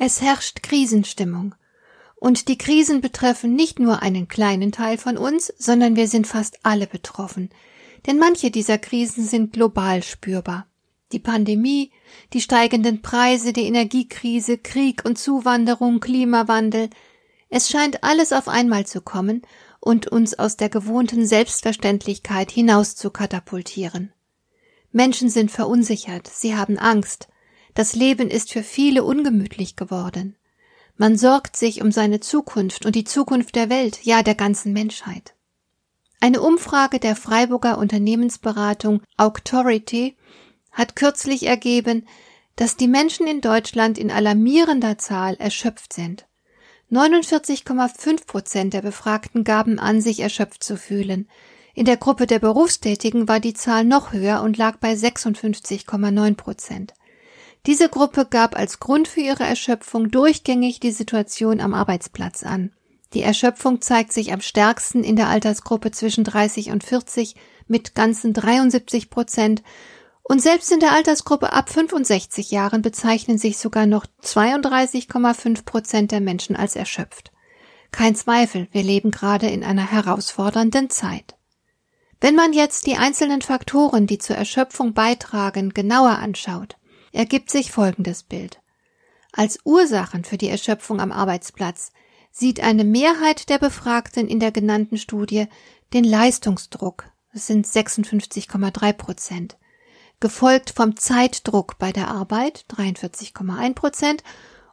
Es herrscht Krisenstimmung. Und die Krisen betreffen nicht nur einen kleinen Teil von uns, sondern wir sind fast alle betroffen. Denn manche dieser Krisen sind global spürbar. Die Pandemie, die steigenden Preise, die Energiekrise, Krieg und Zuwanderung, Klimawandel. Es scheint alles auf einmal zu kommen und uns aus der gewohnten Selbstverständlichkeit hinaus zu katapultieren. Menschen sind verunsichert, sie haben Angst, das Leben ist für viele ungemütlich geworden. Man sorgt sich um seine Zukunft und die Zukunft der Welt, ja der ganzen Menschheit. Eine Umfrage der Freiburger Unternehmensberatung Auctority hat kürzlich ergeben, dass die Menschen in Deutschland in alarmierender Zahl erschöpft sind. 49,5 Prozent der Befragten gaben an, sich erschöpft zu fühlen. In der Gruppe der Berufstätigen war die Zahl noch höher und lag bei 56,9 Prozent. Diese Gruppe gab als Grund für ihre Erschöpfung durchgängig die Situation am Arbeitsplatz an. Die Erschöpfung zeigt sich am stärksten in der Altersgruppe zwischen 30 und 40 mit ganzen 73 Prozent und selbst in der Altersgruppe ab 65 Jahren bezeichnen sich sogar noch 32,5 Prozent der Menschen als erschöpft. Kein Zweifel, wir leben gerade in einer herausfordernden Zeit. Wenn man jetzt die einzelnen Faktoren, die zur Erschöpfung beitragen, genauer anschaut, ergibt sich folgendes Bild. Als Ursachen für die Erschöpfung am Arbeitsplatz sieht eine Mehrheit der Befragten in der genannten Studie den Leistungsdruck, das sind 56,3 Prozent, gefolgt vom Zeitdruck bei der Arbeit, 43,1 Prozent,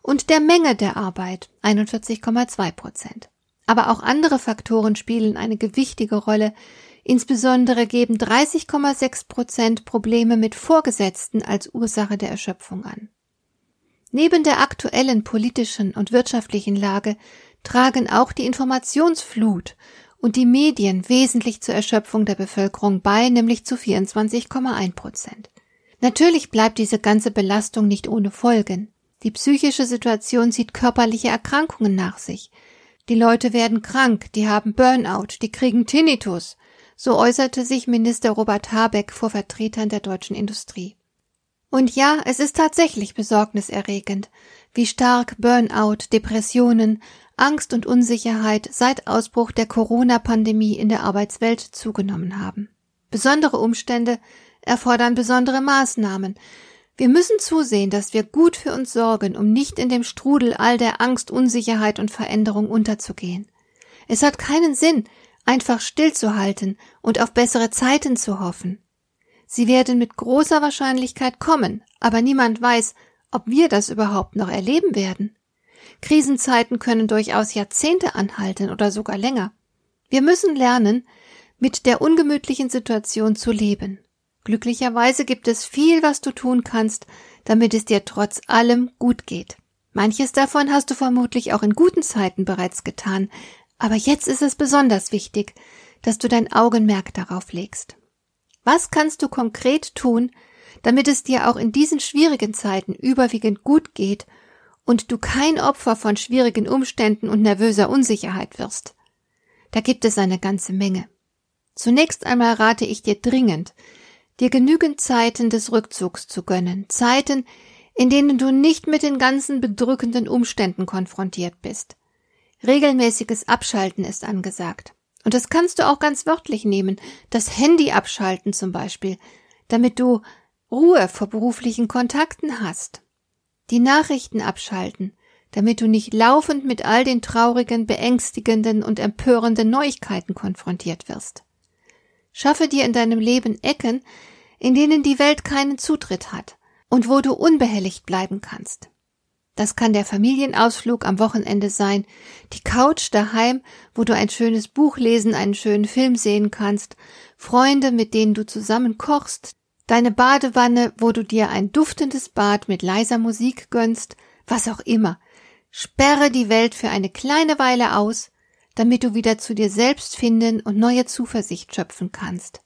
und der Menge der Arbeit, 41,2 Prozent. Aber auch andere Faktoren spielen eine gewichtige Rolle, Insbesondere geben 30,6 Prozent Probleme mit Vorgesetzten als Ursache der Erschöpfung an. Neben der aktuellen politischen und wirtschaftlichen Lage tragen auch die Informationsflut und die Medien wesentlich zur Erschöpfung der Bevölkerung bei, nämlich zu 24,1 Prozent. Natürlich bleibt diese ganze Belastung nicht ohne Folgen. Die psychische Situation zieht körperliche Erkrankungen nach sich. Die Leute werden krank, die haben Burnout, die kriegen Tinnitus, so äußerte sich Minister Robert Habeck vor Vertretern der deutschen Industrie. Und ja, es ist tatsächlich besorgniserregend, wie stark Burnout, Depressionen, Angst und Unsicherheit seit Ausbruch der Corona-Pandemie in der Arbeitswelt zugenommen haben. Besondere Umstände erfordern besondere Maßnahmen. Wir müssen zusehen, dass wir gut für uns sorgen, um nicht in dem Strudel all der Angst, Unsicherheit und Veränderung unterzugehen. Es hat keinen Sinn, einfach stillzuhalten und auf bessere Zeiten zu hoffen. Sie werden mit großer Wahrscheinlichkeit kommen, aber niemand weiß, ob wir das überhaupt noch erleben werden. Krisenzeiten können durchaus Jahrzehnte anhalten oder sogar länger. Wir müssen lernen, mit der ungemütlichen Situation zu leben. Glücklicherweise gibt es viel, was du tun kannst, damit es dir trotz allem gut geht. Manches davon hast du vermutlich auch in guten Zeiten bereits getan, aber jetzt ist es besonders wichtig, dass du dein Augenmerk darauf legst. Was kannst du konkret tun, damit es dir auch in diesen schwierigen Zeiten überwiegend gut geht und du kein Opfer von schwierigen Umständen und nervöser Unsicherheit wirst? Da gibt es eine ganze Menge. Zunächst einmal rate ich dir dringend, dir genügend Zeiten des Rückzugs zu gönnen, Zeiten, in denen du nicht mit den ganzen bedrückenden Umständen konfrontiert bist. Regelmäßiges Abschalten ist angesagt. Und das kannst du auch ganz wörtlich nehmen. Das Handy abschalten zum Beispiel, damit du Ruhe vor beruflichen Kontakten hast. Die Nachrichten abschalten, damit du nicht laufend mit all den traurigen, beängstigenden und empörenden Neuigkeiten konfrontiert wirst. Schaffe dir in deinem Leben Ecken, in denen die Welt keinen Zutritt hat und wo du unbehelligt bleiben kannst. Das kann der Familienausflug am Wochenende sein, die Couch daheim, wo du ein schönes Buch lesen, einen schönen Film sehen kannst, Freunde, mit denen du zusammen kochst, deine Badewanne, wo du dir ein duftendes Bad mit leiser Musik gönnst, was auch immer. Sperre die Welt für eine kleine Weile aus, damit du wieder zu dir selbst finden und neue Zuversicht schöpfen kannst.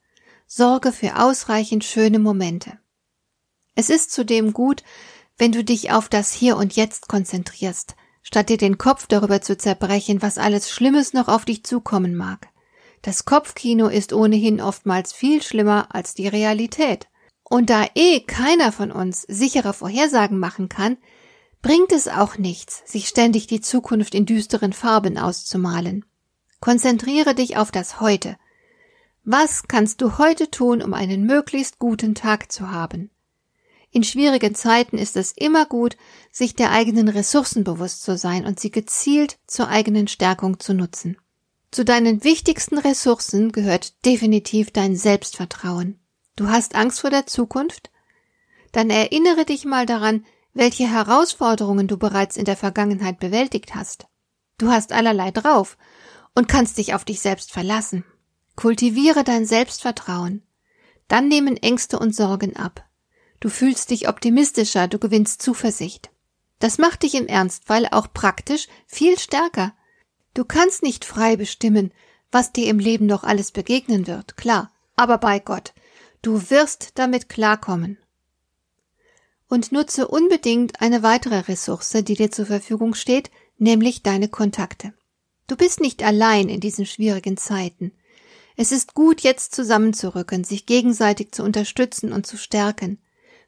Sorge für ausreichend schöne Momente. Es ist zudem gut, wenn du dich auf das Hier und Jetzt konzentrierst, statt dir den Kopf darüber zu zerbrechen, was alles Schlimmes noch auf dich zukommen mag. Das Kopfkino ist ohnehin oftmals viel schlimmer als die Realität. Und da eh keiner von uns sichere Vorhersagen machen kann, bringt es auch nichts, sich ständig die Zukunft in düsteren Farben auszumalen. Konzentriere dich auf das Heute. Was kannst du heute tun, um einen möglichst guten Tag zu haben? In schwierigen Zeiten ist es immer gut, sich der eigenen Ressourcen bewusst zu sein und sie gezielt zur eigenen Stärkung zu nutzen. Zu deinen wichtigsten Ressourcen gehört definitiv dein Selbstvertrauen. Du hast Angst vor der Zukunft? Dann erinnere dich mal daran, welche Herausforderungen du bereits in der Vergangenheit bewältigt hast. Du hast allerlei drauf und kannst dich auf dich selbst verlassen. Kultiviere dein Selbstvertrauen. Dann nehmen Ängste und Sorgen ab. Du fühlst dich optimistischer, du gewinnst Zuversicht. Das macht dich im Ernstfall auch praktisch viel stärker. Du kannst nicht frei bestimmen, was dir im Leben noch alles begegnen wird, klar, aber bei Gott, du wirst damit klarkommen. Und nutze unbedingt eine weitere Ressource, die dir zur Verfügung steht, nämlich deine Kontakte. Du bist nicht allein in diesen schwierigen Zeiten. Es ist gut, jetzt zusammenzurücken, sich gegenseitig zu unterstützen und zu stärken.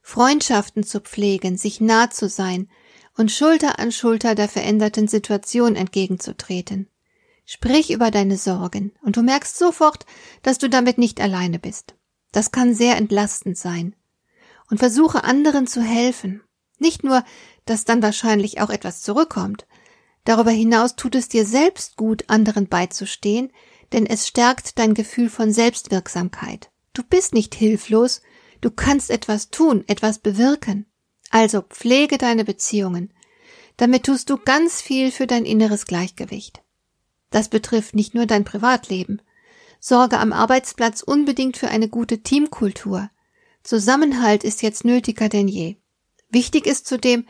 Freundschaften zu pflegen, sich nah zu sein und Schulter an Schulter der veränderten Situation entgegenzutreten. Sprich über deine Sorgen und du merkst sofort, dass du damit nicht alleine bist. Das kann sehr entlastend sein. Und versuche anderen zu helfen. Nicht nur, dass dann wahrscheinlich auch etwas zurückkommt. Darüber hinaus tut es dir selbst gut, anderen beizustehen, denn es stärkt dein Gefühl von Selbstwirksamkeit. Du bist nicht hilflos, Du kannst etwas tun, etwas bewirken. Also pflege deine Beziehungen. Damit tust du ganz viel für dein inneres Gleichgewicht. Das betrifft nicht nur dein Privatleben. Sorge am Arbeitsplatz unbedingt für eine gute Teamkultur. Zusammenhalt ist jetzt nötiger denn je. Wichtig ist zudem,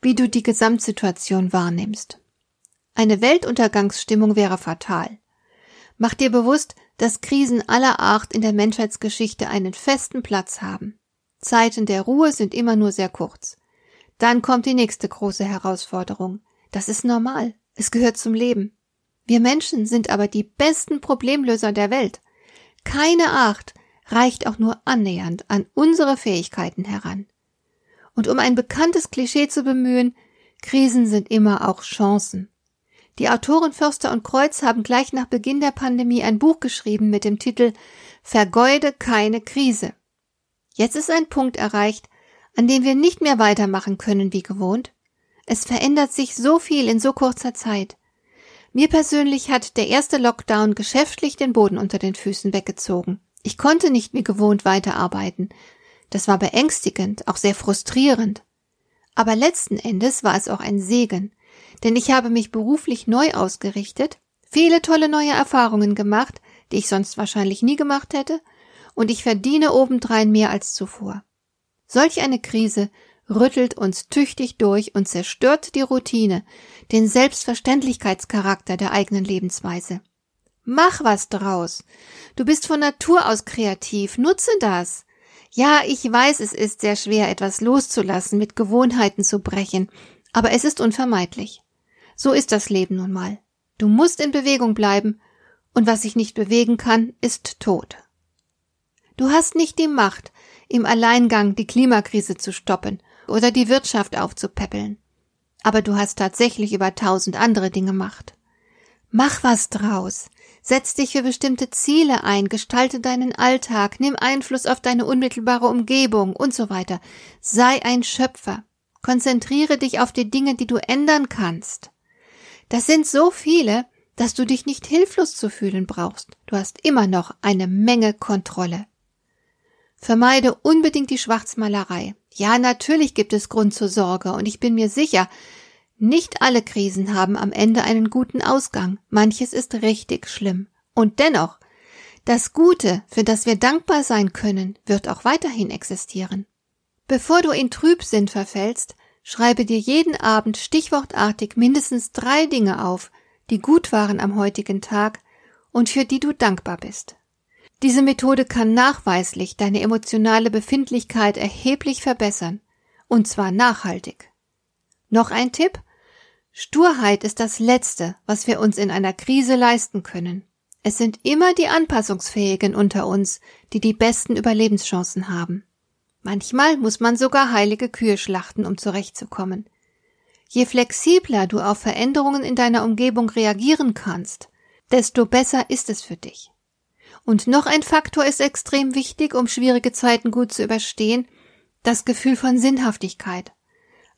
wie du die Gesamtsituation wahrnimmst. Eine Weltuntergangsstimmung wäre fatal. Mach dir bewusst, dass Krisen aller Art in der Menschheitsgeschichte einen festen Platz haben. Zeiten der Ruhe sind immer nur sehr kurz. Dann kommt die nächste große Herausforderung. Das ist normal. Es gehört zum Leben. Wir Menschen sind aber die besten Problemlöser der Welt. Keine Art reicht auch nur annähernd an unsere Fähigkeiten heran. Und um ein bekanntes Klischee zu bemühen, Krisen sind immer auch Chancen. Die Autoren Förster und Kreuz haben gleich nach Beginn der Pandemie ein Buch geschrieben mit dem Titel Vergeude keine Krise. Jetzt ist ein Punkt erreicht, an dem wir nicht mehr weitermachen können wie gewohnt. Es verändert sich so viel in so kurzer Zeit. Mir persönlich hat der erste Lockdown geschäftlich den Boden unter den Füßen weggezogen. Ich konnte nicht wie gewohnt weiterarbeiten. Das war beängstigend, auch sehr frustrierend. Aber letzten Endes war es auch ein Segen denn ich habe mich beruflich neu ausgerichtet, viele tolle neue Erfahrungen gemacht, die ich sonst wahrscheinlich nie gemacht hätte, und ich verdiene obendrein mehr als zuvor. Solch eine Krise rüttelt uns tüchtig durch und zerstört die Routine, den Selbstverständlichkeitscharakter der eigenen Lebensweise. Mach was draus. Du bist von Natur aus kreativ, nutze das. Ja, ich weiß, es ist sehr schwer, etwas loszulassen, mit Gewohnheiten zu brechen, aber es ist unvermeidlich. So ist das Leben nun mal. Du musst in Bewegung bleiben, und was sich nicht bewegen kann, ist tot. Du hast nicht die Macht, im Alleingang die Klimakrise zu stoppen oder die Wirtschaft aufzupäppeln. Aber du hast tatsächlich über tausend andere Dinge Macht. Mach was draus. Setz dich für bestimmte Ziele ein, gestalte deinen Alltag, nimm Einfluss auf deine unmittelbare Umgebung und so weiter. Sei ein Schöpfer. Konzentriere dich auf die Dinge, die du ändern kannst. Das sind so viele, dass du dich nicht hilflos zu fühlen brauchst. Du hast immer noch eine Menge Kontrolle. Vermeide unbedingt die Schwarzmalerei. Ja, natürlich gibt es Grund zur Sorge und ich bin mir sicher, nicht alle Krisen haben am Ende einen guten Ausgang. Manches ist richtig schlimm. Und dennoch, das Gute, für das wir dankbar sein können, wird auch weiterhin existieren. Bevor du in Trübsinn verfällst, Schreibe dir jeden Abend stichwortartig mindestens drei Dinge auf, die gut waren am heutigen Tag und für die du dankbar bist. Diese Methode kann nachweislich deine emotionale Befindlichkeit erheblich verbessern, und zwar nachhaltig. Noch ein Tipp? Sturheit ist das Letzte, was wir uns in einer Krise leisten können. Es sind immer die Anpassungsfähigen unter uns, die die besten Überlebenschancen haben. Manchmal muss man sogar heilige Kühe schlachten, um zurechtzukommen. Je flexibler du auf Veränderungen in deiner Umgebung reagieren kannst, desto besser ist es für dich. Und noch ein Faktor ist extrem wichtig, um schwierige Zeiten gut zu überstehen, das Gefühl von Sinnhaftigkeit.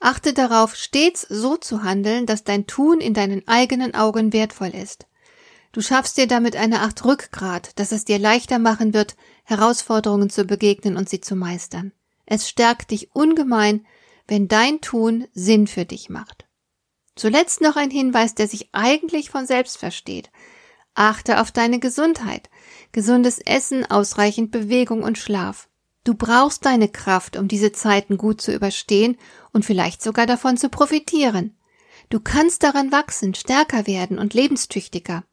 Achte darauf, stets so zu handeln, dass dein Tun in deinen eigenen Augen wertvoll ist. Du schaffst dir damit eine Art Rückgrat, dass es dir leichter machen wird, Herausforderungen zu begegnen und sie zu meistern. Es stärkt dich ungemein, wenn dein Tun Sinn für dich macht. Zuletzt noch ein Hinweis, der sich eigentlich von selbst versteht. Achte auf deine Gesundheit. Gesundes Essen, ausreichend Bewegung und Schlaf. Du brauchst deine Kraft, um diese Zeiten gut zu überstehen und vielleicht sogar davon zu profitieren. Du kannst daran wachsen, stärker werden und lebenstüchtiger.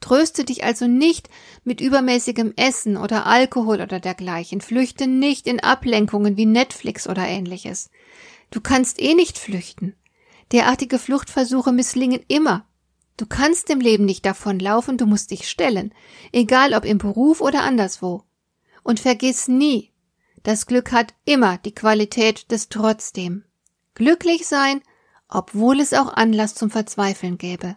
Tröste dich also nicht mit übermäßigem Essen oder Alkohol oder dergleichen. Flüchte nicht in Ablenkungen wie Netflix oder ähnliches. Du kannst eh nicht flüchten. Derartige Fluchtversuche misslingen immer. Du kannst dem Leben nicht davonlaufen, du musst dich stellen, egal ob im Beruf oder anderswo. Und vergiss nie, das Glück hat immer die Qualität des Trotzdem. Glücklich sein, obwohl es auch Anlass zum Verzweifeln gäbe.